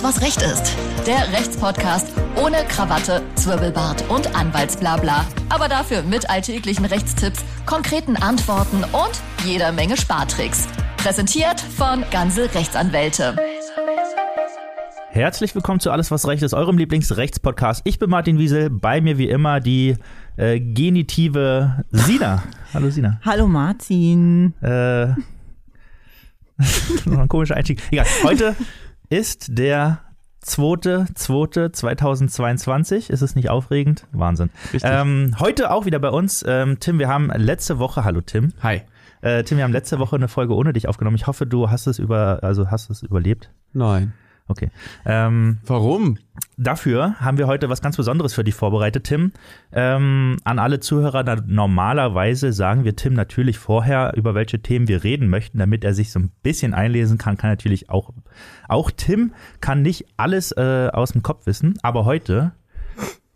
Alles, was Recht ist. Der Rechtspodcast ohne Krawatte, Zwirbelbart und Anwaltsblabla. Aber dafür mit alltäglichen Rechtstipps, konkreten Antworten und jeder Menge Spartricks. Präsentiert von Ganze Rechtsanwälte. Herzlich willkommen zu Alles, was Recht ist, eurem Lieblingsrechtspodcast. Ich bin Martin Wiesel, bei mir wie immer die äh, genitive Sina. Hallo Sina. Hallo Martin. Äh, noch ein komischer Einstieg. Egal. Heute ist der 2.2.2022. Ist es nicht aufregend? Wahnsinn. Ähm, heute auch wieder bei uns. Ähm, Tim, wir haben letzte Woche, hallo Tim. Hi. Äh, Tim, wir haben letzte Woche eine Folge ohne dich aufgenommen. Ich hoffe, du hast es über, also hast es überlebt. Nein. Okay. Ähm, Warum? dafür haben wir heute was ganz Besonderes für dich vorbereitet, Tim. Ähm, an alle Zuhörer, na, normalerweise sagen wir Tim natürlich vorher, über welche Themen wir reden möchten, damit er sich so ein bisschen einlesen kann. Kann natürlich auch, auch Tim kann nicht alles äh, aus dem Kopf wissen, aber heute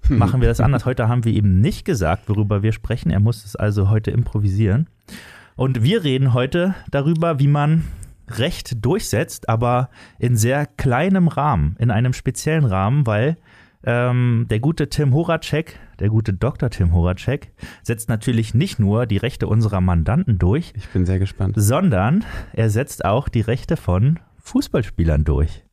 machen wir das anders. Heute haben wir ihm nicht gesagt, worüber wir sprechen. Er muss es also heute improvisieren. Und wir reden heute darüber, wie man Recht durchsetzt, aber in sehr kleinem Rahmen, in einem speziellen Rahmen, weil ähm, der gute Tim Horacek, der gute Dr. Tim Horacek, setzt natürlich nicht nur die Rechte unserer Mandanten durch, Ich bin sehr gespannt. sondern er setzt auch die Rechte von Fußballspielern durch.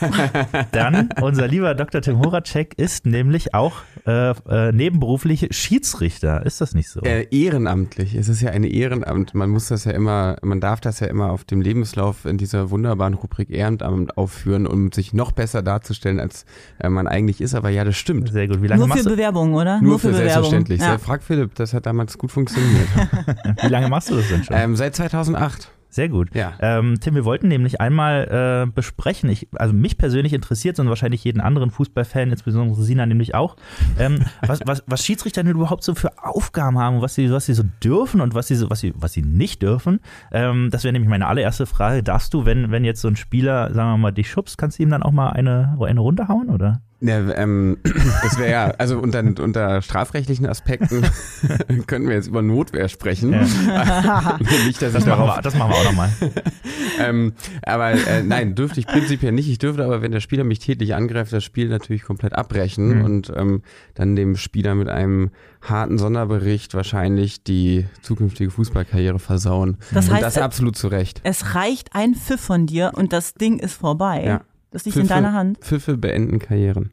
Dann, unser lieber Dr. Tim Horacek ist nämlich auch äh, äh, nebenberuflich Schiedsrichter. Ist das nicht so? Äh, ehrenamtlich. Es ist ja ein Ehrenamt. Man muss das ja immer, man darf das ja immer auf dem Lebenslauf in dieser wunderbaren Rubrik Ehrenamt aufführen, um sich noch besser darzustellen, als äh, man eigentlich ist. Aber ja, das stimmt. Sehr gut. Wie lange, Nur für machst du, Bewerbungen, oder? Nur für Bewerbungen. selbstverständlich. Ja. Ja. Frag Philipp, das hat damals gut funktioniert. wie lange machst du das denn schon? ähm, seit 2008. Sehr gut. Ja. Ähm, Tim, wir wollten nämlich einmal äh, besprechen, ich, also mich persönlich interessiert und wahrscheinlich jeden anderen Fußballfan, insbesondere Sina nämlich auch, ähm, was, was, was Schiedsrichter denn überhaupt so für Aufgaben haben, was sie, was sie so dürfen und was sie, so, was sie, was sie nicht dürfen. Ähm, das wäre nämlich meine allererste Frage. Darfst du, wenn, wenn jetzt so ein Spieler, sagen wir mal, dich schubst, kannst du ihm dann auch mal eine, eine Runde hauen, oder? Ja, ähm, das wäre ja, also unter, unter strafrechtlichen Aspekten könnten wir jetzt über Notwehr sprechen. Nicht, dass ich Das machen darauf wir, das machen wir auch nochmal. ähm, aber äh, nein, dürfte ich prinzipiell nicht. Ich dürfte aber, wenn der Spieler mich tätlich angreift, das Spiel natürlich komplett abbrechen Mhm. und ähm, dann dem Spieler mit einem harten Sonderbericht wahrscheinlich die zukünftige Fußballkarriere versauen. Das und heißt, das äh, absolut zu Recht. Es reicht ein Pfiff von dir und das Ding ist vorbei. Ja. Das liegt in deiner Hand. Pfiffe beenden Karrieren.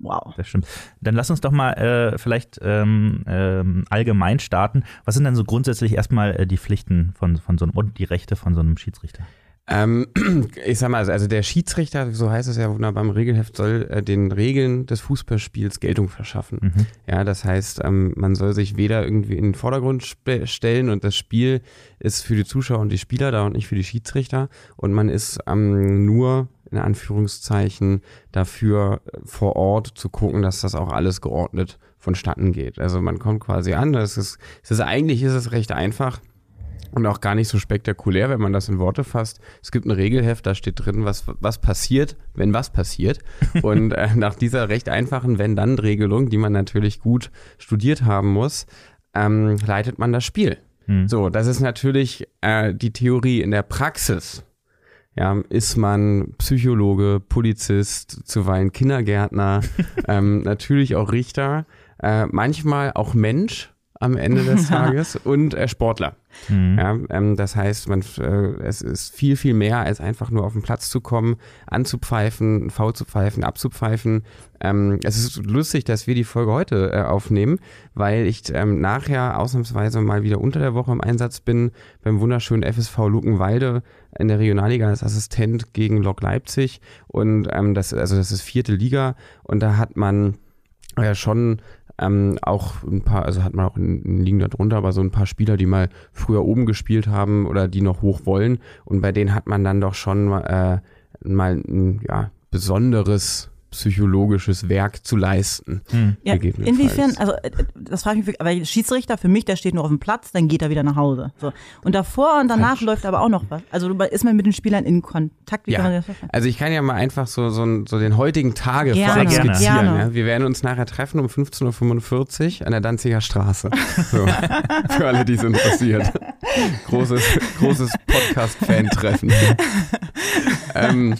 Wow. Das stimmt. Dann lass uns doch mal äh, vielleicht ähm, ähm, allgemein starten. Was sind denn so grundsätzlich erstmal äh, die Pflichten von, von so einem und die Rechte von so einem Schiedsrichter? Ähm, ich sag mal, also der Schiedsrichter, so heißt es ja wunderbar im Regelheft, soll äh, den Regeln des Fußballspiels Geltung verschaffen. Mhm. Ja, das heißt, ähm, man soll sich weder irgendwie in den Vordergrund stellen und das Spiel ist für die Zuschauer und die Spieler da und nicht für die Schiedsrichter und man ist ähm, nur in Anführungszeichen dafür äh, vor Ort zu gucken, dass das auch alles geordnet vonstatten geht. Also man kommt quasi an, das ist, es ist eigentlich ist es recht einfach und auch gar nicht so spektakulär, wenn man das in Worte fasst. Es gibt ein Regelheft, da steht drin, was, was passiert, wenn was passiert. Und äh, nach dieser recht einfachen Wenn-Dann-Regelung, die man natürlich gut studiert haben muss, ähm, leitet man das Spiel. Hm. So, das ist natürlich äh, die Theorie in der Praxis. Ja, ist man Psychologe, Polizist, zuweilen Kindergärtner, ähm, natürlich auch Richter, äh, manchmal auch Mensch am Ende des Tages und äh, Sportler. Mhm. Ja, ähm, das heißt, man, äh, es ist viel, viel mehr als einfach nur auf den Platz zu kommen, anzupfeifen, V zu pfeifen, abzupfeifen. Ähm, es ist lustig, dass wir die Folge heute äh, aufnehmen, weil ich ähm, nachher ausnahmsweise mal wieder unter der Woche im Einsatz bin beim wunderschönen FSV Luckenwalde in der Regionalliga als Assistent gegen Lok Leipzig und ähm, das, also das ist vierte Liga und da hat man ja schon ähm, auch ein paar, also hat man auch in, in Ligen darunter, aber so ein paar Spieler, die mal früher oben gespielt haben oder die noch hoch wollen. Und bei denen hat man dann doch schon äh, mal ein ja, besonderes psychologisches Werk zu leisten. Hm. Ja, gegebenenfalls. inwiefern, also äh, das frage ich mich, aber Schiedsrichter für mich, der steht nur auf dem Platz, dann geht er wieder nach Hause. So. Und davor und danach Falsch. läuft aber auch noch was. Also ist man mit den Spielern in Kontakt? Wie kann man Ja, das also ich kann ja mal einfach so, so, so den heutigen Tage Gerne, vorab gerne. skizzieren. Gerne. Ja? Wir werden uns nachher treffen um 15.45 Uhr an der Danziger Straße. So, für alle, die es interessiert. Großes, großes Podcast-Fan-Treffen. ähm,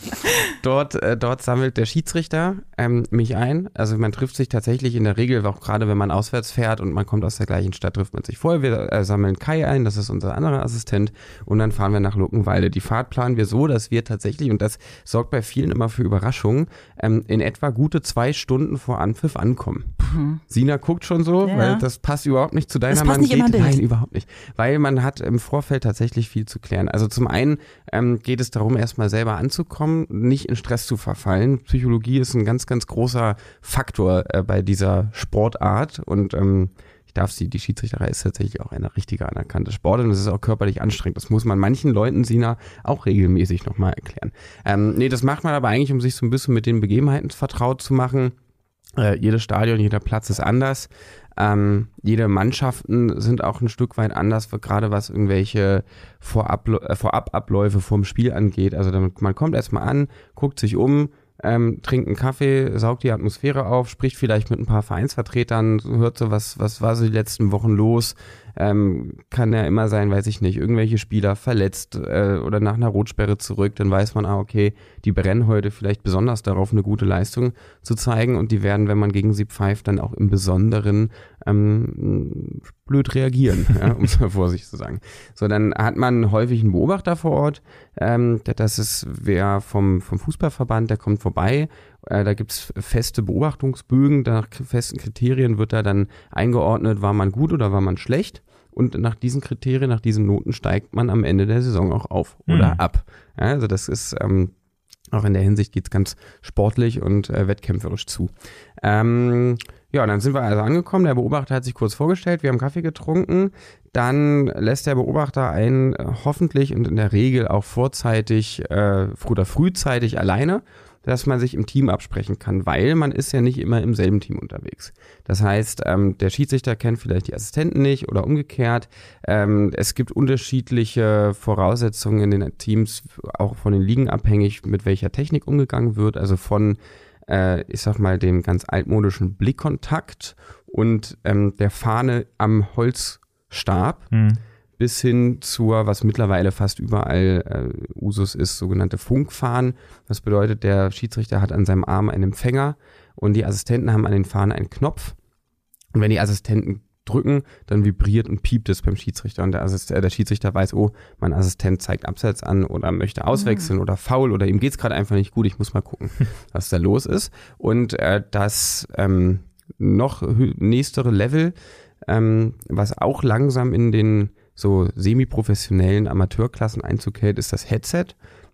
dort, äh, dort sammelt der Schiedsrichter ähm, mich ein. Also man trifft sich tatsächlich in der Regel, auch gerade wenn man auswärts fährt und man kommt aus der gleichen Stadt, trifft man sich vorher. Wir äh, sammeln Kai ein, das ist unser anderer Assistent. Und dann fahren wir nach Luckenwalde. Die Fahrt planen wir so, dass wir tatsächlich, und das sorgt bei vielen immer für Überraschungen, ähm, in etwa gute zwei Stunden vor Anpfiff ankommen. Mhm. Sina guckt schon so, ja. weil das passt überhaupt nicht zu deiner das passt Nicht immer Nein, überhaupt nicht. Weil man hat im Vorfeld tatsächlich viel zu klären. Also zum einen ähm, geht es darum, erstmal selber anzukommen, nicht in Stress zu verfallen. Psychologie ist ein ganz, ganz großer Faktor äh, bei dieser Sportart und ähm, ich darf sie, die Schiedsrichterei ist tatsächlich auch eine richtige anerkannte Sport und es ist auch körperlich anstrengend. Das muss man manchen Leuten, Sina, auch regelmäßig nochmal erklären. Ähm, nee, das macht man aber eigentlich, um sich so ein bisschen mit den Begebenheiten vertraut zu machen. Äh, jedes Stadion, jeder Platz ist anders. Ähm, jede Mannschaften sind auch ein Stück weit anders, gerade was irgendwelche Vorabl äh, Vorababläufe vorm Spiel angeht. Also damit, man kommt erstmal an, guckt sich um, ähm, trinkt einen Kaffee, saugt die Atmosphäre auf, spricht vielleicht mit ein paar Vereinsvertretern, hört so, was, was war so die letzten Wochen los, ähm, kann ja immer sein, weiß ich nicht, irgendwelche Spieler verletzt äh, oder nach einer Rotsperre zurück, dann weiß man, ah, okay, die brennen heute vielleicht besonders darauf, eine gute Leistung zu zeigen und die werden, wenn man gegen sie pfeift, dann auch im Besonderen ähm, blöd reagieren, ja, um es mal vorsichtig zu sagen. So, dann hat man häufig einen Beobachter vor Ort, ähm, das ist wer vom, vom Fußballverband, der kommt vorbei äh, da gibt's feste Beobachtungsbögen, nach festen Kriterien wird da dann eingeordnet, war man gut oder war man schlecht. Und nach diesen Kriterien, nach diesen Noten steigt man am Ende der Saison auch auf oder mhm. ab. Ja, also das ist ähm, auch in der Hinsicht geht's ganz sportlich und äh, wettkämpferisch zu. Ähm, ja, dann sind wir also angekommen. Der Beobachter hat sich kurz vorgestellt. Wir haben Kaffee getrunken. Dann lässt der Beobachter einen äh, hoffentlich und in der Regel auch vorzeitig äh, oder frühzeitig alleine dass man sich im Team absprechen kann, weil man ist ja nicht immer im selben Team unterwegs. Das heißt, ähm, der Schiedsrichter kennt vielleicht die Assistenten nicht oder umgekehrt. Ähm, es gibt unterschiedliche Voraussetzungen in den Teams, auch von den Ligen abhängig, mit welcher Technik umgegangen wird. Also von, äh, ich sag mal, dem ganz altmodischen Blickkontakt und ähm, der Fahne am Holzstab. Mhm bis hin zur, was mittlerweile fast überall äh, Usus ist, sogenannte Funkfahnen. Das bedeutet, der Schiedsrichter hat an seinem Arm einen Empfänger und die Assistenten haben an den Fahnen einen Knopf. Und wenn die Assistenten drücken, dann vibriert und piept es beim Schiedsrichter und der, Assist äh, der Schiedsrichter weiß, oh, mein Assistent zeigt Abseits an oder möchte auswechseln mhm. oder faul oder ihm geht's gerade einfach nicht gut, ich muss mal gucken, was da los ist. Und äh, das ähm, noch nächstere Level, ähm, was auch langsam in den so semi-professionellen Amateurklassen Einzug hält, ist das Headset.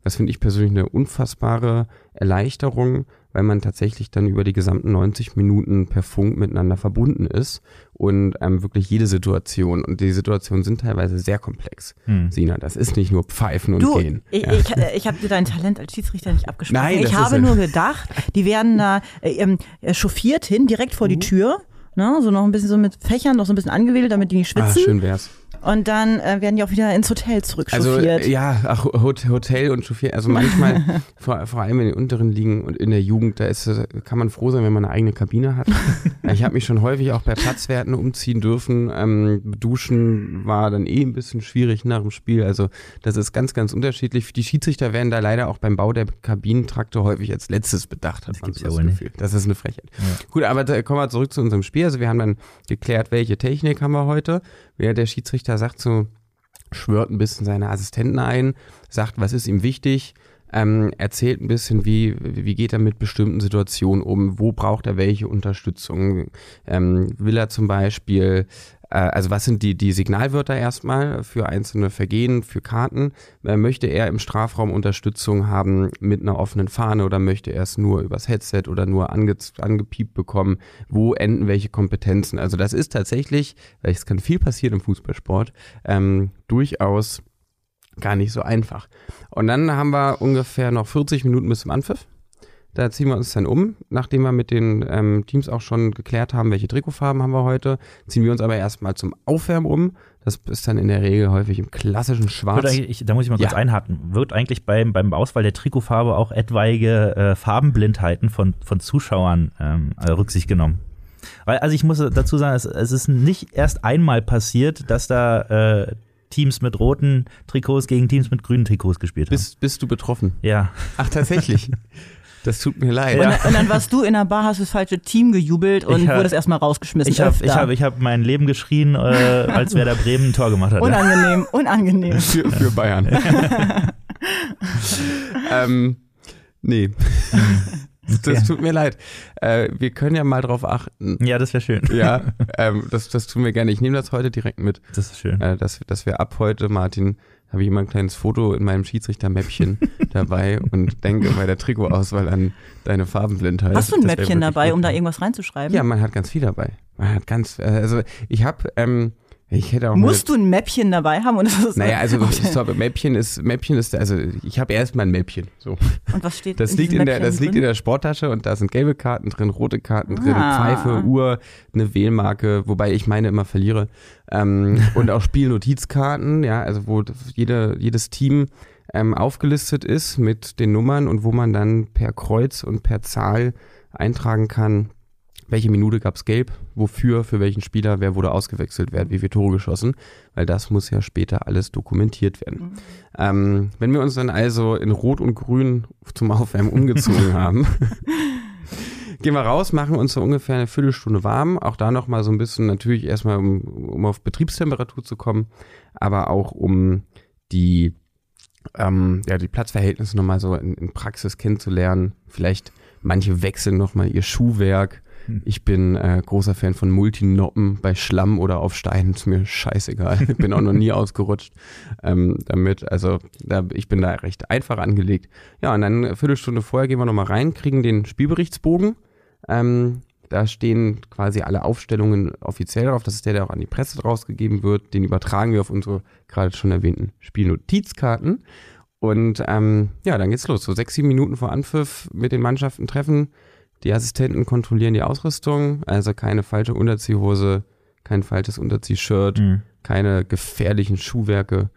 Das finde ich persönlich eine unfassbare Erleichterung, weil man tatsächlich dann über die gesamten 90 Minuten per Funk miteinander verbunden ist und ähm, wirklich jede Situation, und die Situationen sind teilweise sehr komplex. Hm. Sina, das ist nicht nur Pfeifen und du, Gehen. Ich, ja. ich, ich habe dir dein Talent als Schiedsrichter nicht abgesprochen. Nein, ich habe nur gedacht, die werden da äh, ähm, chauffiert hin, direkt vor uh. die Tür. Ne, so noch ein bisschen so mit Fächern, noch so ein bisschen angewählt, damit die nicht ah, schwitzen. Ah, schön wär's. Und dann äh, werden die auch wieder ins Hotel zurückchauffiert. Also ja, ach, Hotel und chauffiert. Also manchmal, vor, vor allem in den unteren Ligen und in der Jugend, da ist, kann man froh sein, wenn man eine eigene Kabine hat. ich habe mich schon häufig auch bei Platzwerten umziehen dürfen. Ähm, duschen war dann eh ein bisschen schwierig nach dem Spiel. Also das ist ganz, ganz unterschiedlich. Die Schiedsrichter werden da leider auch beim Bau der Kabinentrakte häufig als letztes bedacht, hat das man so das Gefühl. Das ist eine Frechheit. Ja. Gut, aber da kommen wir zurück zu unserem Spiel. Also wir haben dann geklärt, welche Technik haben wir heute. Wer der Schiedsrichter sagt so, schwört ein bisschen seine Assistenten ein, sagt, was ist ihm wichtig, ähm, erzählt ein bisschen, wie, wie geht er mit bestimmten Situationen um, wo braucht er welche Unterstützung. Ähm, will er zum Beispiel also was sind die, die Signalwörter erstmal für einzelne Vergehen, für Karten? Äh, möchte er im Strafraum Unterstützung haben mit einer offenen Fahne oder möchte er es nur übers Headset oder nur ange, angepiept bekommen? Wo enden welche Kompetenzen? Also das ist tatsächlich, weil es kann viel passieren im Fußballsport, ähm, durchaus gar nicht so einfach. Und dann haben wir ungefähr noch 40 Minuten bis zum Anpfiff. Da ziehen wir uns dann um, nachdem wir mit den ähm, Teams auch schon geklärt haben, welche Trikotfarben haben wir heute, ziehen wir uns aber erstmal zum Aufwärmen um. Das ist dann in der Regel häufig im klassischen Schwarz. Ich, da muss ich mal kurz ja. einhaken. Wird eigentlich beim, beim Auswahl der Trikotfarbe auch etwaige äh, Farbenblindheiten von, von Zuschauern ähm, äh, Rücksicht genommen? Weil, also ich muss dazu sagen, es, es ist nicht erst einmal passiert, dass da äh, Teams mit roten Trikots gegen Teams mit grünen Trikots gespielt haben. Bist, bist du betroffen? Ja. Ach, tatsächlich. Das tut mir leid. Und, und, dann warst du in der Bar, hast das falsche Team gejubelt und hab, wurdest erstmal rausgeschmissen. Ich habe ich hab, ich hab mein Leben geschrien, äh, als Werder Bremen ein Tor gemacht hat. Unangenehm, unangenehm. Für, für Bayern. ähm, nee. Das tut mir leid. Äh, wir können ja mal drauf achten. Ja, das wäre schön. Ja, ähm, das, das tun wir gerne. Ich nehme das heute direkt mit. Das ist schön. Äh, dass, dass wir ab heute, Martin, habe ich immer ein kleines Foto in meinem Schiedsrichtermäppchen dabei und denke bei der Trikotauswahl an deine Farbenblindheit. Hast du ein Mäppchen dabei, um da irgendwas reinzuschreiben? Ja, man hat ganz viel dabei. Man hat ganz, äh, also ich habe ähm, ich hätte auch Musst du ein Mäppchen dabei haben? Und das ist naja, also okay. Mäppchen ist, Mäppchen ist, also ich habe erstmal ein Mäppchen. So. Und was steht das in liegt in der, Das drin? liegt in der Sporttasche und da sind gelbe Karten drin, rote Karten drin, ah. Pfeife, Uhr, eine Wählmarke, wobei ich meine immer verliere. Ähm, und auch Spielnotizkarten, ja, also wo jede, jedes Team ähm, aufgelistet ist mit den Nummern und wo man dann per Kreuz und per Zahl eintragen kann, welche Minute gab es gelb, wofür, für welchen Spieler, wer wurde ausgewechselt, wer hat wie viele Tore geschossen, weil das muss ja später alles dokumentiert werden. Mhm. Ähm, wenn wir uns dann also in Rot und Grün zum Aufwärmen umgezogen haben, gehen wir raus, machen uns so ungefähr eine Viertelstunde warm, auch da nochmal so ein bisschen natürlich erstmal, um, um auf Betriebstemperatur zu kommen, aber auch um die ähm, ja, die Platzverhältnisse nochmal so in, in Praxis kennenzulernen. Vielleicht manche wechseln nochmal ihr Schuhwerk ich bin äh, großer Fan von Multinoppen bei Schlamm oder auf Steinen. Ist mir scheißegal. Ich bin auch noch nie ausgerutscht ähm, damit. Also da, ich bin da recht einfach angelegt. Ja, und dann eine Viertelstunde vorher gehen wir nochmal rein, kriegen den Spielberichtsbogen. Ähm, da stehen quasi alle Aufstellungen offiziell drauf. Das ist der, der auch an die Presse rausgegeben wird. Den übertragen wir auf unsere gerade schon erwähnten Spielnotizkarten. Und ähm, ja, dann geht's los. So sechs, sieben Minuten vor Anpfiff mit den Mannschaften treffen. Die Assistenten kontrollieren die Ausrüstung, also keine falsche Unterziehhose, kein falsches Unterziehshirt, mhm. keine gefährlichen Schuhwerke.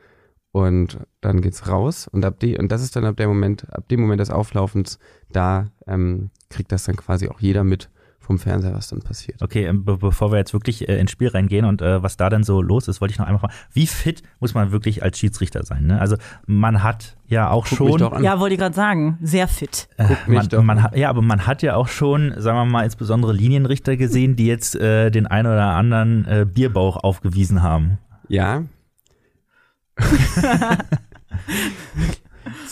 Und dann geht's raus. Und ab die, und das ist dann ab dem Moment, ab dem Moment des Auflaufens, da ähm, kriegt das dann quasi auch jeder mit, vom Fernseher, was dann passiert. Okay, ähm, be bevor wir jetzt wirklich äh, ins Spiel reingehen und äh, was da denn so los ist, wollte ich noch einmal fragen, wie fit muss man wirklich als Schiedsrichter sein? Ne? Also man hat ja auch Guck schon. Ja, wollte ich gerade sagen, sehr fit. Äh, man, man hat, ja, aber man hat ja auch schon, sagen wir mal, insbesondere Linienrichter gesehen, die jetzt äh, den einen oder anderen äh, Bierbauch aufgewiesen haben. Ja.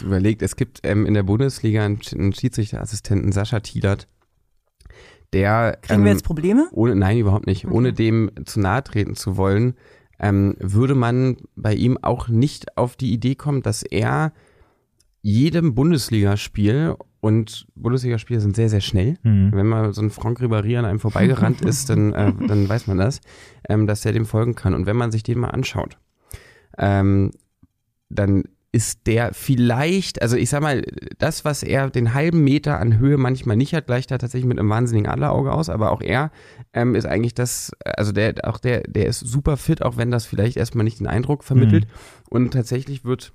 überlegt, es gibt ähm, in der Bundesliga einen, einen Schiedsrichterassistenten, Sascha Thielert, der. Kriegen ähm, wir jetzt Probleme? Ohne, nein, überhaupt nicht. Okay. Ohne dem zu nahe treten zu wollen, ähm, würde man bei ihm auch nicht auf die Idee kommen, dass er jedem Bundesligaspiel und Bundesligaspiele sind sehr, sehr schnell. Mhm. Wenn mal so ein Franck Ribéry an einem vorbeigerannt ist, dann, äh, dann weiß man das, ähm, dass er dem folgen kann. Und wenn man sich den mal anschaut, ähm, dann ist der vielleicht, also ich sag mal, das, was er den halben Meter an Höhe manchmal nicht hat, gleicht er tatsächlich mit einem wahnsinnigen Adlerauge aus, aber auch er ähm, ist eigentlich das, also der, auch der, der ist super fit, auch wenn das vielleicht erstmal nicht den Eindruck vermittelt. Mhm. Und tatsächlich wird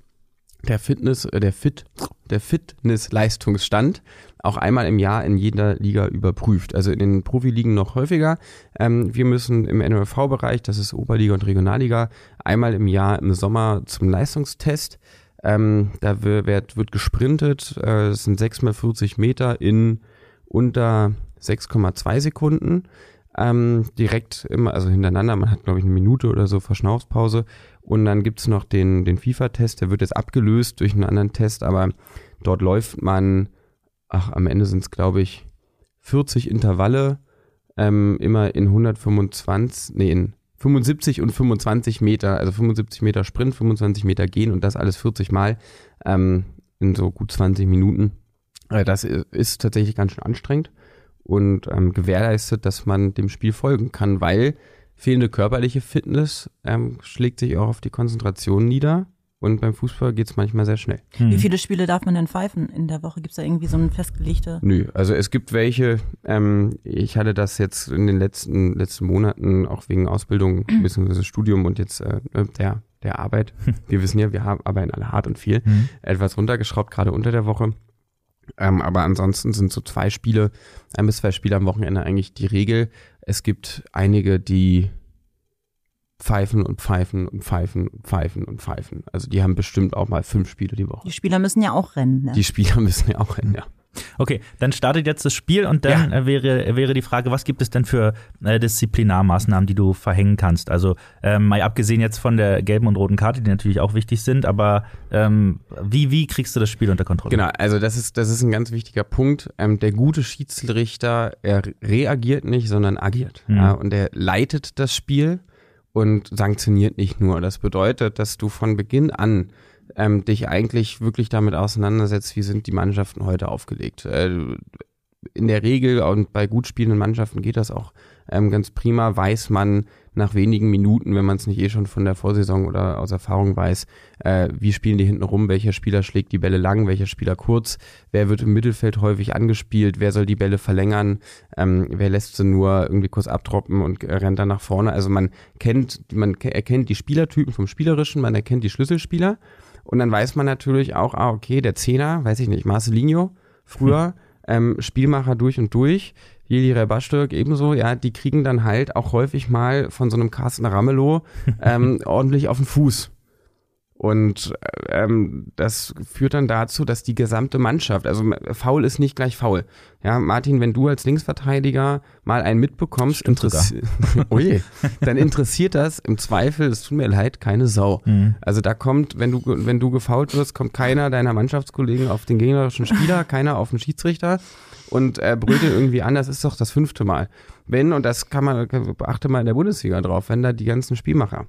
der Fitness, äh, der Fit, der Fitness-Leistungsstand auch einmal im Jahr in jeder Liga überprüft. Also in den Profiligen noch häufiger. Ähm, wir müssen im NOV-Bereich, das ist Oberliga und Regionalliga, einmal im Jahr im Sommer zum Leistungstest ähm, da wird, wird gesprintet. Äh, sind 6 mal 40 Meter in unter 6,2 Sekunden. Ähm, direkt immer, also hintereinander. Man hat, glaube ich, eine Minute oder so Verschnaufspause. Und dann gibt es noch den, den FIFA-Test, der wird jetzt abgelöst durch einen anderen Test, aber dort läuft man, ach, am Ende sind es, glaube ich, 40 Intervalle, ähm, immer in 125, nee, in 75 und 25 Meter, also 75 Meter Sprint, 25 Meter gehen und das alles 40 Mal ähm, in so gut 20 Minuten. Äh, das ist tatsächlich ganz schön anstrengend und ähm, gewährleistet, dass man dem Spiel folgen kann, weil fehlende körperliche Fitness ähm, schlägt sich auch auf die Konzentration nieder und beim Fußball geht es manchmal sehr schnell. Hm. Wie viele Spiele darf man denn pfeifen in der Woche? Gibt es da irgendwie so ein festgelegte? Nö, also es gibt welche, ähm, ich hatte das jetzt in den letzten, letzten Monaten auch wegen Ausbildung bzw. Studium und jetzt äh, der, der Arbeit. Wir wissen ja, wir haben, arbeiten alle hart und viel. Mhm. Etwas runtergeschraubt, gerade unter der Woche. Ähm, aber ansonsten sind so zwei Spiele, ein bis zwei Spiele am Wochenende eigentlich die Regel. Es gibt einige, die pfeifen und pfeifen und pfeifen und pfeifen und pfeifen. Also die haben bestimmt auch mal fünf Spiele die Woche. Die Spieler müssen ja auch rennen. Ne? Die Spieler müssen ja auch rennen, ja. Okay, dann startet jetzt das Spiel und dann ja. Äh, wäre, wäre die Frage, was gibt es denn für äh, Disziplinarmaßnahmen, die du verhängen kannst? Also ähm, mal abgesehen jetzt von der gelben und roten Karte, die natürlich auch wichtig sind, aber ähm, wie, wie kriegst du das Spiel unter Kontrolle? Genau, also das ist, das ist ein ganz wichtiger Punkt. Ähm, der gute Schiedsrichter, er reagiert nicht, sondern agiert. Mhm. Ja, und er leitet das Spiel und sanktioniert nicht nur. Das bedeutet, dass du von Beginn an ähm, dich eigentlich wirklich damit auseinandersetzt, wie sind die Mannschaften heute aufgelegt. Äh, in der Regel und bei gut spielenden Mannschaften geht das auch ähm, ganz prima, weiß man nach wenigen Minuten, wenn man es nicht eh schon von der Vorsaison oder aus Erfahrung weiß, äh, wie spielen die hinten rum, welcher Spieler schlägt die Bälle lang, welcher Spieler kurz, wer wird im Mittelfeld häufig angespielt, wer soll die Bälle verlängern, ähm, wer lässt sie nur irgendwie kurz abtroppen und rennt dann nach vorne. Also man kennt, man erkennt die Spielertypen vom Spielerischen, man erkennt die Schlüsselspieler und dann weiß man natürlich auch, ah, okay, der Zehner, weiß ich nicht, Marcelinho, früher, hm. ähm, Spielmacher durch und durch, Jeli Rebastürk ebenso, ja, die kriegen dann halt auch häufig mal von so einem Carsten Ramelow ähm, ordentlich auf den Fuß. Und ähm, das führt dann dazu, dass die gesamte Mannschaft, also faul ist nicht gleich faul. Ja, Martin, wenn du als Linksverteidiger mal einen mitbekommst, oh je, dann interessiert das im Zweifel, es tut mir leid, keine Sau. Mhm. Also da kommt, wenn du, wenn du gefault wirst, kommt keiner deiner Mannschaftskollegen auf den gegnerischen Spieler, keiner auf den Schiedsrichter und äh, brüllt ihn irgendwie an, das ist doch das fünfte Mal. Wenn, und das kann man, beachte mal in der Bundesliga drauf, wenn da die ganzen Spielmacher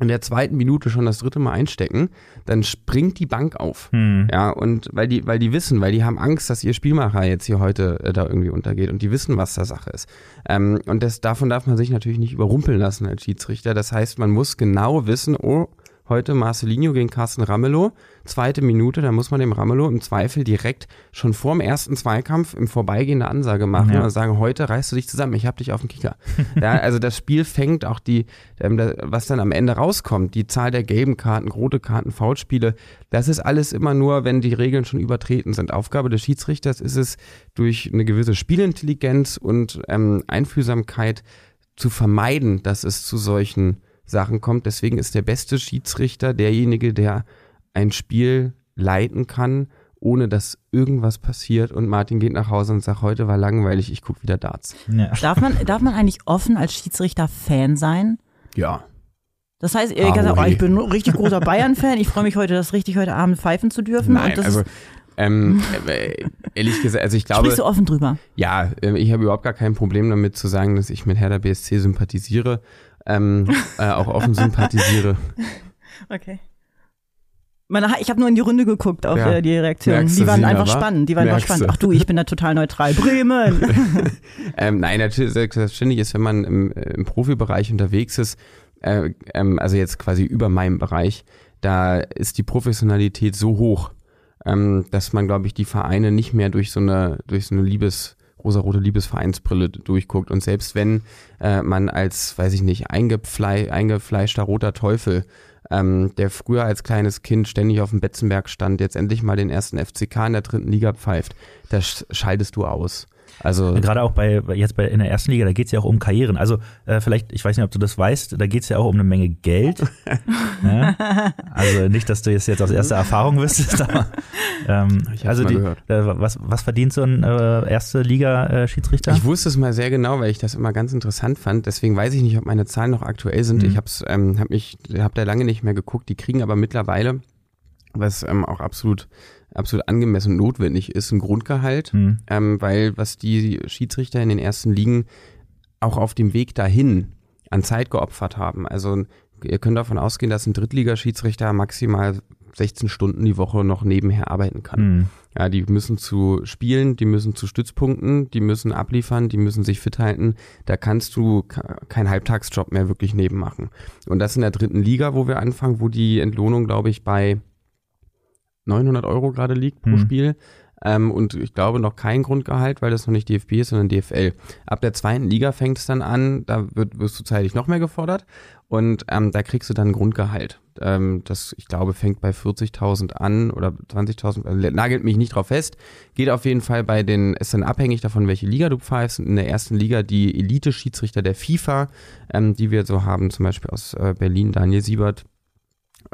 in der zweiten Minute schon das dritte Mal einstecken, dann springt die Bank auf. Hm. Ja, und weil die, weil die wissen, weil die haben Angst, dass ihr Spielmacher jetzt hier heute äh, da irgendwie untergeht und die wissen, was da Sache ist. Ähm, und das, davon darf man sich natürlich nicht überrumpeln lassen als Schiedsrichter. Das heißt, man muss genau wissen, oh, heute Marcelinho gegen Carsten Ramelow. Zweite Minute, da muss man dem Ramelow im Zweifel direkt schon vorm ersten Zweikampf im Vorbeigehen eine Ansage machen ja. und sagen, heute reißt du dich zusammen, ich hab dich auf dem Kicker. ja, also das Spiel fängt auch die, ähm, was dann am Ende rauskommt, die Zahl der gelben Karten, rote Karten, Foulspiele, das ist alles immer nur, wenn die Regeln schon übertreten sind. Aufgabe des Schiedsrichters ist es, durch eine gewisse Spielintelligenz und ähm, Einfühlsamkeit zu vermeiden, dass es zu solchen Sachen kommt. Deswegen ist der beste Schiedsrichter derjenige, der ein Spiel leiten kann, ohne dass irgendwas passiert und Martin geht nach Hause und sagt, heute war langweilig, ich gucke wieder Darts. Ja. Darf, man, darf man eigentlich offen als Schiedsrichter Fan sein? Ja. Das heißt, ihr ah, oh, ich bin ein richtig großer Bayern-Fan, ich freue mich heute, das richtig heute Abend pfeifen zu dürfen. Nein, also ähm, äh, ehrlich gesagt, also ich glaube. Sprichst du offen drüber? Ja, äh, ich habe überhaupt gar kein Problem damit zu sagen, dass ich mit Hertha BSC sympathisiere ähm, äh, auch offen sympathisiere. Okay. Ich habe nur in die Runde geguckt auf ja. äh, die Reaktionen. Die waren einfach war? spannend. Die waren einfach spannend. Ach du, ich bin da total neutral. Bremen. ähm, nein, natürlich selbstverständlich ist, wenn man im, äh, im Profibereich unterwegs ist, äh, ähm, also jetzt quasi über meinem Bereich, da ist die Professionalität so hoch, ähm, dass man, glaube ich, die Vereine nicht mehr durch so eine durch so eine Liebes rosarote Liebesvereinsbrille durchguckt. Und selbst wenn äh, man als, weiß ich nicht, eingeflei eingefleischter roter Teufel, ähm, der früher als kleines Kind ständig auf dem Betzenberg stand, jetzt endlich mal den ersten FCK in der dritten Liga pfeift, da schaltest du aus. Also gerade auch bei jetzt bei in der ersten Liga, da geht es ja auch um Karrieren. Also äh, vielleicht, ich weiß nicht, ob du das weißt, da geht es ja auch um eine Menge Geld. ja? Also nicht, dass du jetzt, jetzt aus erster Erfahrung wüsstest, aber ähm, also die, äh, was, was verdient so ein äh, erste Liga-Schiedsrichter? ich wusste es mal sehr genau, weil ich das immer ganz interessant fand. Deswegen weiß ich nicht, ob meine Zahlen noch aktuell sind. Mhm. Ich habe ähm, hab mich, habe da lange nicht mehr geguckt. Die kriegen aber mittlerweile was ähm, auch absolut absolut angemessen notwendig ist, ein Grundgehalt, mhm. ähm, weil was die Schiedsrichter in den ersten Ligen auch auf dem Weg dahin an Zeit geopfert haben. Also ihr könnt davon ausgehen, dass ein Drittligaschiedsrichter maximal 16 Stunden die Woche noch nebenher arbeiten kann. Mhm. Ja, die müssen zu Spielen, die müssen zu Stützpunkten, die müssen abliefern, die müssen sich fit halten. Da kannst du keinen Halbtagsjob mehr wirklich neben machen. Und das in der dritten Liga, wo wir anfangen, wo die Entlohnung, glaube ich, bei 900 Euro gerade liegt pro mhm. Spiel. ähm, und ich glaube noch kein Grundgehalt, weil das noch nicht DFB ist, sondern DFL. Ab der zweiten Liga fängt es dann an, da wird, wirst du zeitlich noch mehr gefordert und ähm, da kriegst du dann Grundgehalt. Ähm, das, ich glaube, fängt bei 40.000 an oder 20.000, äh, nagelt mich nicht drauf fest. Geht auf jeden Fall bei den, ist dann abhängig davon, welche Liga du pfeifst. In der ersten Liga die Elite-Schiedsrichter der FIFA, ähm, die wir so haben, zum Beispiel aus äh, Berlin, Daniel Siebert,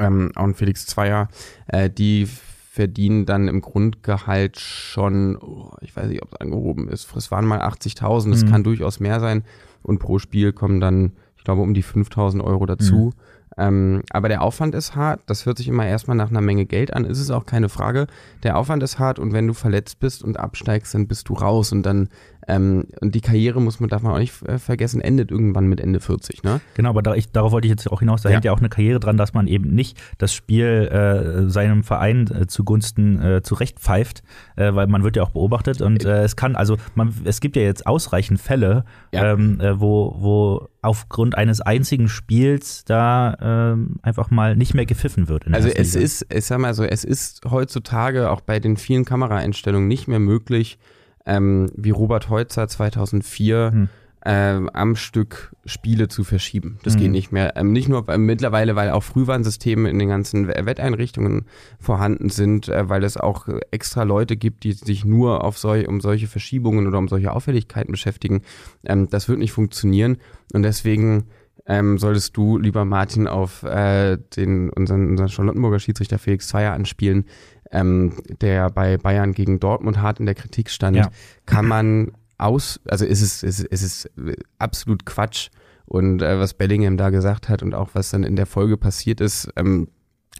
ähm, auch ein Felix Zweier, äh, die verdienen dann im Grundgehalt schon, oh, ich weiß nicht, ob es angehoben ist, es waren mal 80.000, das mhm. kann durchaus mehr sein und pro Spiel kommen dann, ich glaube, um die 5.000 Euro dazu. Mhm. Ähm, aber der Aufwand ist hart. Das hört sich immer erstmal nach einer Menge Geld an. Ist es auch keine Frage. Der Aufwand ist hart und wenn du verletzt bist und absteigst, dann bist du raus und dann ähm, und die Karriere muss man darf man auch nicht äh, vergessen endet irgendwann mit Ende 40. Ne? Genau, aber da ich, darauf wollte ich jetzt auch hinaus. Da ja. hängt ja auch eine Karriere dran, dass man eben nicht das Spiel äh, seinem Verein äh, zugunsten äh, zurechtpfeift, äh, weil man wird ja auch beobachtet und äh, es kann also man es gibt ja jetzt ausreichend Fälle, ja. ähm, äh, wo wo aufgrund eines einzigen Spiels da ähm, einfach mal nicht mehr gepfiffen wird. also es ist, ich sag mal so, es ist heutzutage auch bei den vielen Kameraeinstellungen nicht mehr möglich, ähm, wie Robert Heutzer 2004 hm. ähm, am Stück Spiele zu verschieben. Das mhm. geht nicht mehr. Ähm, nicht nur äh, mittlerweile, weil auch Frühwarnsysteme in den ganzen Wetteinrichtungen vorhanden sind, äh, weil es auch extra Leute gibt, die sich nur auf sol um solche Verschiebungen oder um solche Auffälligkeiten beschäftigen. Ähm, das wird nicht funktionieren und deswegen ähm, solltest du, lieber Martin, auf äh, den, unseren, unseren Charlottenburger Schiedsrichter Felix Zweier anspielen, ähm, der bei Bayern gegen Dortmund hart in der Kritik stand, ja. kann man aus, also ist es, ist, ist es absolut Quatsch. Und äh, was Bellingham da gesagt hat und auch was dann in der Folge passiert ist, ähm,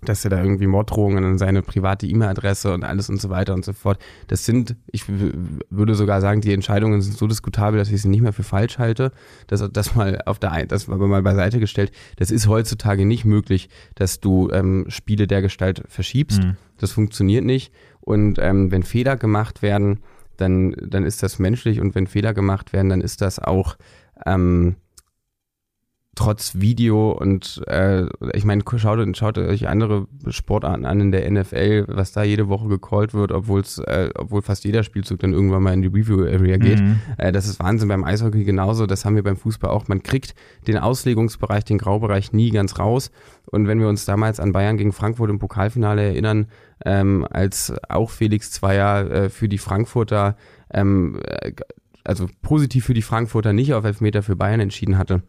dass er da irgendwie Morddrohungen an seine private E-Mail-Adresse und alles und so weiter und so fort. Das sind, ich würde sogar sagen, die Entscheidungen sind so diskutabel, dass ich sie nicht mehr für falsch halte. Das, das mal auf der, das aber mal beiseite gestellt. Das ist heutzutage nicht möglich, dass du ähm, Spiele der Gestalt verschiebst. Mhm. Das funktioniert nicht. Und ähm, wenn Fehler gemacht werden, dann, dann ist das menschlich und wenn Fehler gemacht werden, dann ist das auch ähm, trotz Video und äh, ich meine, schaut, schaut euch andere Sportarten an in der NFL, was da jede Woche gecallt wird, obwohl es, äh, obwohl fast jeder Spielzug dann irgendwann mal in die Review-Area geht. Mhm. Äh, das ist Wahnsinn beim Eishockey genauso, das haben wir beim Fußball auch. Man kriegt den Auslegungsbereich, den Graubereich nie ganz raus. Und wenn wir uns damals an Bayern gegen Frankfurt im Pokalfinale erinnern, ähm, als auch Felix Zweier äh, für die Frankfurter, ähm, äh, also positiv für die Frankfurter nicht auf Elfmeter für Bayern entschieden hatte,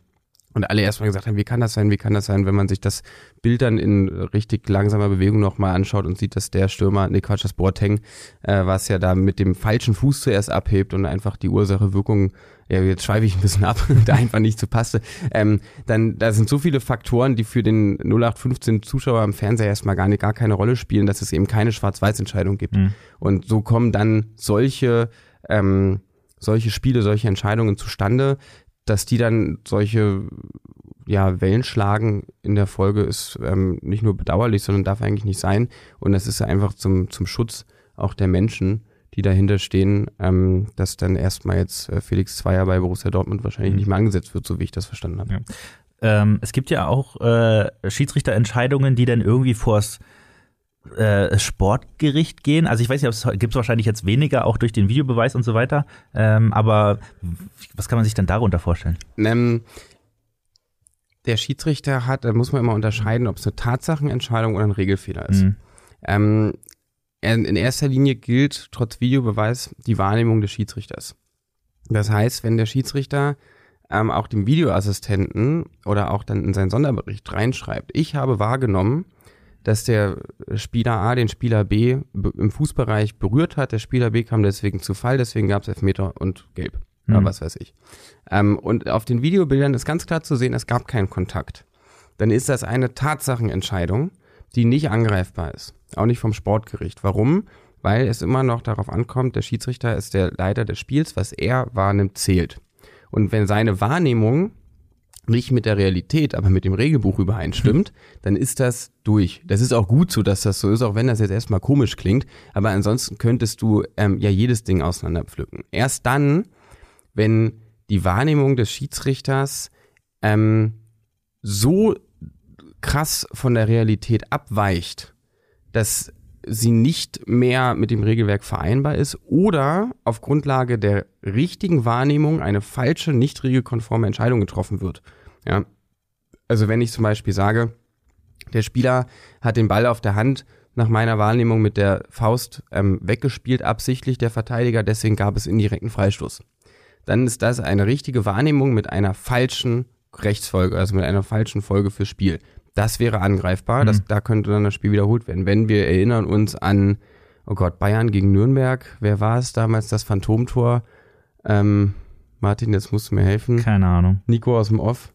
und alle erstmal gesagt haben, wie kann das sein, wie kann das sein, wenn man sich das Bild dann in richtig langsamer Bewegung nochmal anschaut und sieht, dass der Stürmer, nee Quatsch, das Boateng, äh, was ja da mit dem falschen Fuß zuerst abhebt und einfach die Ursache Wirkung, ja jetzt schweife ich ein bisschen ab, da einfach nicht zu passte, ähm, dann da sind so viele Faktoren, die für den 0815 Zuschauer im Fernseher erstmal gar, nicht, gar keine Rolle spielen, dass es eben keine Schwarz-Weiß-Entscheidung gibt. Mhm. Und so kommen dann solche ähm, solche Spiele, solche Entscheidungen zustande, dass die dann solche ja, Wellen schlagen in der Folge ist ähm, nicht nur bedauerlich, sondern darf eigentlich nicht sein. Und das ist einfach zum, zum Schutz auch der Menschen, die dahinter stehen, ähm, dass dann erstmal jetzt äh, Felix Zweier bei Borussia Dortmund wahrscheinlich mhm. nicht mehr angesetzt wird, so wie ich das verstanden habe. Ja. Ähm, es gibt ja auch äh, Schiedsrichterentscheidungen, die dann irgendwie vors äh, Sportgericht gehen. Also ich weiß nicht, es gibt es wahrscheinlich jetzt weniger, auch durch den Videobeweis und so weiter. Ähm, aber was kann man sich denn darunter vorstellen? Ähm, der Schiedsrichter hat, da muss man immer unterscheiden, ob es eine Tatsachenentscheidung oder ein Regelfehler ist. Mhm. Ähm, in erster Linie gilt trotz Videobeweis die Wahrnehmung des Schiedsrichters. Das heißt, wenn der Schiedsrichter ähm, auch dem Videoassistenten oder auch dann in seinen Sonderbericht reinschreibt, ich habe wahrgenommen, dass der Spieler A den Spieler B im Fußbereich berührt hat. Der Spieler B kam deswegen zu Fall, deswegen gab es Elfmeter und Gelb. Mhm. Oder was weiß ich. Ähm, und auf den Videobildern ist ganz klar zu sehen, es gab keinen Kontakt. Dann ist das eine Tatsachenentscheidung, die nicht angreifbar ist. Auch nicht vom Sportgericht. Warum? Weil es immer noch darauf ankommt, der Schiedsrichter ist der Leiter des Spiels, was er wahrnimmt, zählt. Und wenn seine Wahrnehmung nicht mit der Realität, aber mit dem Regelbuch übereinstimmt, dann ist das durch. Das ist auch gut so, dass das so ist, auch wenn das jetzt erstmal komisch klingt. Aber ansonsten könntest du ähm, ja jedes Ding auseinanderpflücken. Erst dann, wenn die Wahrnehmung des Schiedsrichters ähm, so krass von der Realität abweicht, dass sie nicht mehr mit dem Regelwerk vereinbar ist oder auf Grundlage der richtigen Wahrnehmung eine falsche, nicht regelkonforme Entscheidung getroffen wird. Ja. Also wenn ich zum Beispiel sage, der Spieler hat den Ball auf der Hand nach meiner Wahrnehmung mit der Faust ähm, weggespielt, absichtlich der Verteidiger, deswegen gab es indirekten Freistoß. Dann ist das eine richtige Wahrnehmung mit einer falschen Rechtsfolge, also mit einer falschen Folge fürs Spiel. Das wäre angreifbar, mhm. das, da könnte dann das Spiel wiederholt werden. Wenn wir erinnern uns an, oh Gott, Bayern gegen Nürnberg, wer war es damals, das Phantomtor? Ähm, Martin, jetzt musst du mir helfen. Keine Ahnung. Nico aus dem Off.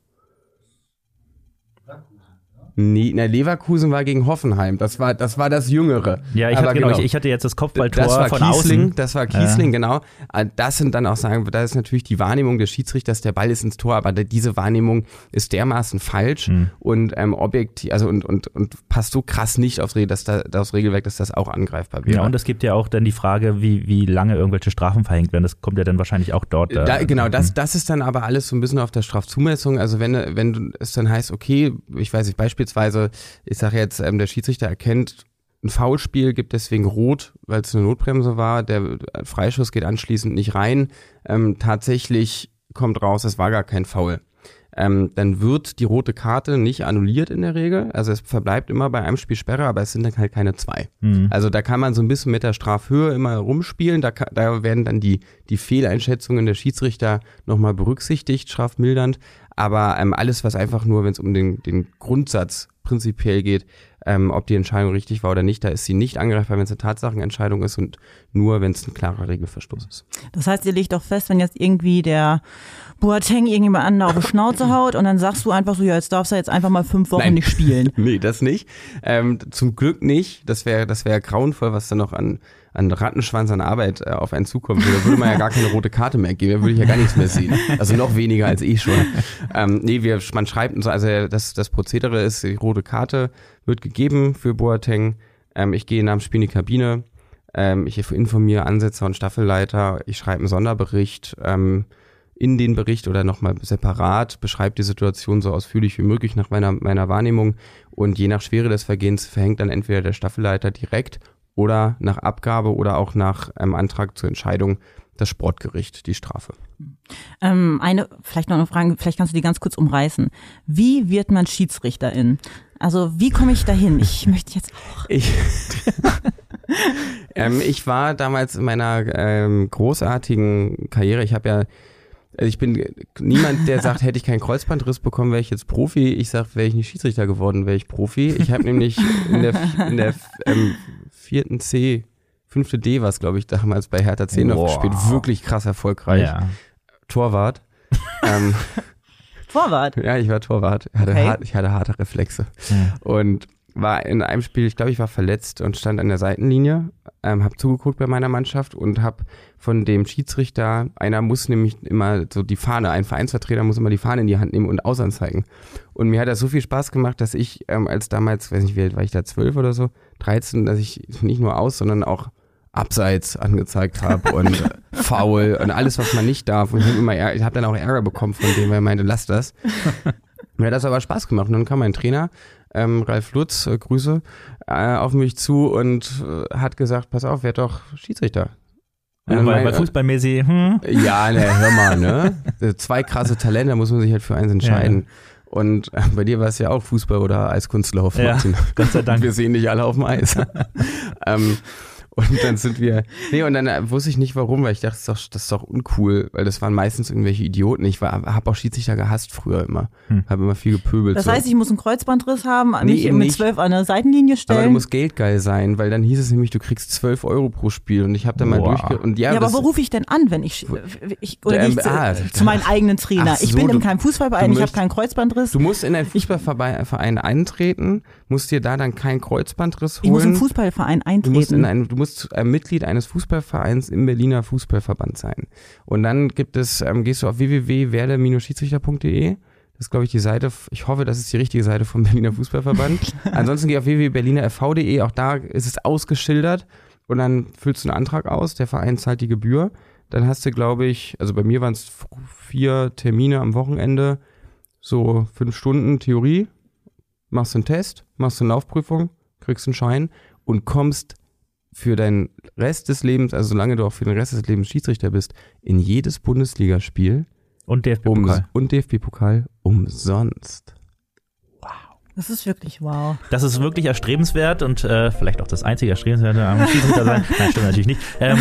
Nee, na, Leverkusen war gegen Hoffenheim. Das war das, war das Jüngere. Ja, ich, hatte, genau, genau. Ich, ich, hatte jetzt das Kopfballtor das war von Kiesling, außen. Das war Kiesling, ja. genau. Ah, das sind dann auch sagen, das ist natürlich die Wahrnehmung des Schiedsrichters, der Ball ist ins Tor, aber diese Wahrnehmung ist dermaßen falsch hm. und ähm, objektiv, also und, und, und passt so krass nicht aufs, dass da, aufs Regelwerk, dass das auch angreifbar wäre. Ja, und es gibt ja auch dann die Frage, wie, wie lange irgendwelche Strafen verhängt werden. Das kommt ja dann wahrscheinlich auch dort. Äh, da, genau, das, das ist dann aber alles so ein bisschen auf der Strafzumessung. Also wenn, wenn es dann heißt, okay, ich weiß nicht, beispielsweise ich sage jetzt, ähm, der Schiedsrichter erkennt ein Foulspiel, gibt deswegen rot, weil es eine Notbremse war. Der Freischuss geht anschließend nicht rein. Ähm, tatsächlich kommt raus, es war gar kein Foul. Ähm, dann wird die rote Karte nicht annulliert in der Regel. Also es verbleibt immer bei einem Spiel Sperre, aber es sind dann halt keine zwei. Mhm. Also da kann man so ein bisschen mit der Strafhöhe immer rumspielen. Da, da werden dann die, die Fehleinschätzungen der Schiedsrichter nochmal berücksichtigt, strafmildernd. Aber ähm, alles, was einfach nur, wenn es um den, den Grundsatz prinzipiell geht, ähm, ob die Entscheidung richtig war oder nicht. Da ist sie nicht angreifbar, wenn es eine Tatsachenentscheidung ist und nur, wenn es ein klarer Regelverstoß ist. Das heißt, ihr legt doch fest, wenn jetzt irgendwie der Boateng irgendjemand an auf die Schnauze haut und dann sagst du einfach so, ja, jetzt darfst du jetzt einfach mal fünf Wochen Nein. nicht spielen. nee, das nicht. Ähm, zum Glück nicht. Das wäre das wäre grauenvoll, was da noch an an Rattenschwanz an Arbeit äh, auf einen zukommen würde, würde man ja gar keine rote Karte mehr geben, da würde ich ja gar nichts mehr sehen. Also noch weniger als ich schon. Ähm, nee, wir, man schreibt, so, also das, das Prozedere ist, die rote Karte wird gegeben für Boateng. Ähm, ich gehe nach dem Spiel in die Kabine. Ähm, ich informiere Ansetzer und Staffelleiter. Ich schreibe einen Sonderbericht. Ähm, in den Bericht oder nochmal separat, beschreibt die Situation so ausführlich wie möglich nach meiner, meiner Wahrnehmung und je nach Schwere des Vergehens verhängt dann entweder der Staffelleiter direkt oder nach Abgabe oder auch nach einem Antrag zur Entscheidung das Sportgericht die Strafe. Ähm, eine, vielleicht noch eine Frage, vielleicht kannst du die ganz kurz umreißen. Wie wird man Schiedsrichterin? Also wie komme ich dahin? Ich möchte jetzt auch. Ich, ähm, ich war damals in meiner ähm, großartigen Karriere, ich habe ja also ich bin niemand, der sagt, hätte ich keinen Kreuzbandriss bekommen, wäre ich jetzt Profi. Ich sage, wäre ich nicht Schiedsrichter geworden, wäre ich Profi. Ich habe nämlich in der, in der ähm, vierten C, fünfte D war es, glaube ich, damals bei Hertha 10 noch gespielt. Wirklich krass erfolgreich. Ja. Torwart. ähm, Torwart? Ja, ich war Torwart. Ich hatte, okay. hart, ich hatte harte Reflexe. Ja. Und war in einem Spiel, ich glaube, ich war verletzt und stand an der Seitenlinie, ähm, habe zugeguckt bei meiner Mannschaft und habe von dem Schiedsrichter, einer muss nämlich immer so die Fahne, ein Vereinsvertreter muss immer die Fahne in die Hand nehmen und ausanzeigen. Und mir hat das so viel Spaß gemacht, dass ich ähm, als damals, weiß nicht wie alt war ich da, zwölf oder so, 13, dass ich nicht nur aus, sondern auch abseits angezeigt habe und faul und alles, was man nicht darf. Und ich habe habe dann auch Ärger bekommen von dem, weil er meinte, lass das. Mir hat das aber Spaß gemacht. Und dann kam mein Trainer ähm, Ralf Lutz, äh, Grüße, äh, auf mich zu und äh, hat gesagt, pass auf, werd doch Schiedsrichter. Ja, weil, weil fußballmäßig, hm? Ja, ne, hör mal, ne? Zwei krasse Talente, muss man sich halt für eins entscheiden. Ja. Und äh, bei dir war es ja auch Fußball oder Eiskunstlauf, Martin. Ja, Gott sei Dank. Wir sehen dich alle auf dem Eis. ähm, und dann sind wir, nee, und dann äh, wusste ich nicht warum, weil ich dachte, das ist doch, das ist doch uncool, weil das waren meistens irgendwelche Idioten. Ich war, habe auch Schiedsrichter gehasst früher immer. Hm. Habe immer viel gepöbelt. Das heißt, ich muss einen Kreuzbandriss haben, nee, mich mit zwölf an der Seitenlinie stellen. Aber du musst geldgeil sein, weil dann hieß es nämlich, du kriegst zwölf Euro pro Spiel und ich habe dann Boah. mal durchge... Und ja, ja aber wo rufe ich denn an, wenn ich, ich oder der, ich, ah, zu meinem eigenen Trainer? So, ich bin in keinem Fußballverein, ich habe keinen Kreuzbandriss. Du musst in einen Fußballverein eintreten, musst dir da dann keinen Kreuzbandriss holen. Ich muss im Fußballverein eintreten. Du musst, in einen, du musst ein Mitglied eines Fußballvereins im Berliner Fußballverband sein. Und dann gibt es, ähm, gehst du auf www.werde-schiedsrichter.de. Das ist, glaube ich, die Seite, ich hoffe, das ist die richtige Seite vom Berliner Fußballverband. Ansonsten geh auf www.berlinerfv.de, auch da ist es ausgeschildert. Und dann füllst du einen Antrag aus, der Verein zahlt die Gebühr. Dann hast du, glaube ich, also bei mir waren es vier Termine am Wochenende, so fünf Stunden Theorie, machst einen Test, machst eine Laufprüfung, kriegst einen Schein und kommst für deinen Rest des Lebens, also solange du auch für den Rest des Lebens Schiedsrichter bist, in jedes Bundesligaspiel und DFB-Pokal um, und DFB-Pokal umsonst. Das ist wirklich wow. Das ist wirklich erstrebenswert und äh, vielleicht auch das einzige erstrebenswerte am Schiedsrichter sein. Nein, stimmt natürlich nicht. Ähm,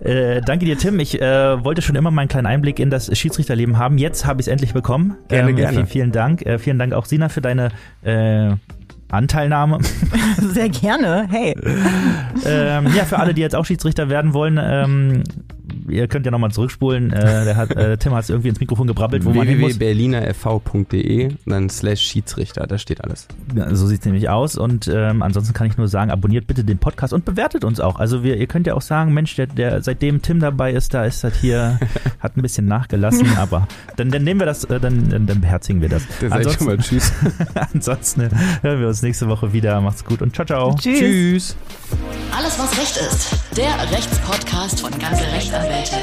äh, danke dir, Tim. Ich äh, wollte schon immer mal einen kleinen Einblick in das Schiedsrichterleben haben. Jetzt habe ich es endlich bekommen. Gerne, ähm, gerne. Vielen, vielen Dank. Äh, vielen Dank auch, Sina, für deine äh, Anteilnahme. Sehr gerne. Hey. ähm, ja, für alle, die jetzt auch Schiedsrichter werden wollen, ähm, ihr könnt ja nochmal zurückspulen. Äh, der hat, äh, Tim hat es irgendwie ins Mikrofon gebrabbelt, wo man hin muss. www.berlinerfv.de dann slash Schiedsrichter, da steht alles. Ja, so sieht es nämlich aus. Und ähm, ansonsten kann ich nur sagen, abonniert bitte den Podcast und bewertet uns auch. Also wir, ihr könnt ja auch sagen, Mensch, der, der seitdem Tim dabei ist, da ist das hier, hat ein bisschen nachgelassen, aber dann, dann nehmen wir das, äh, dann, dann, dann beherzigen wir das. Dann sag ich schon mal Tschüss. ansonsten hören wir uns nächste Woche wieder. Macht's gut und ciao, ciao. Tschüss. Tschüss. Alles, was Recht ist. Der Rechtspodcast von ganze Rechtsanwälte.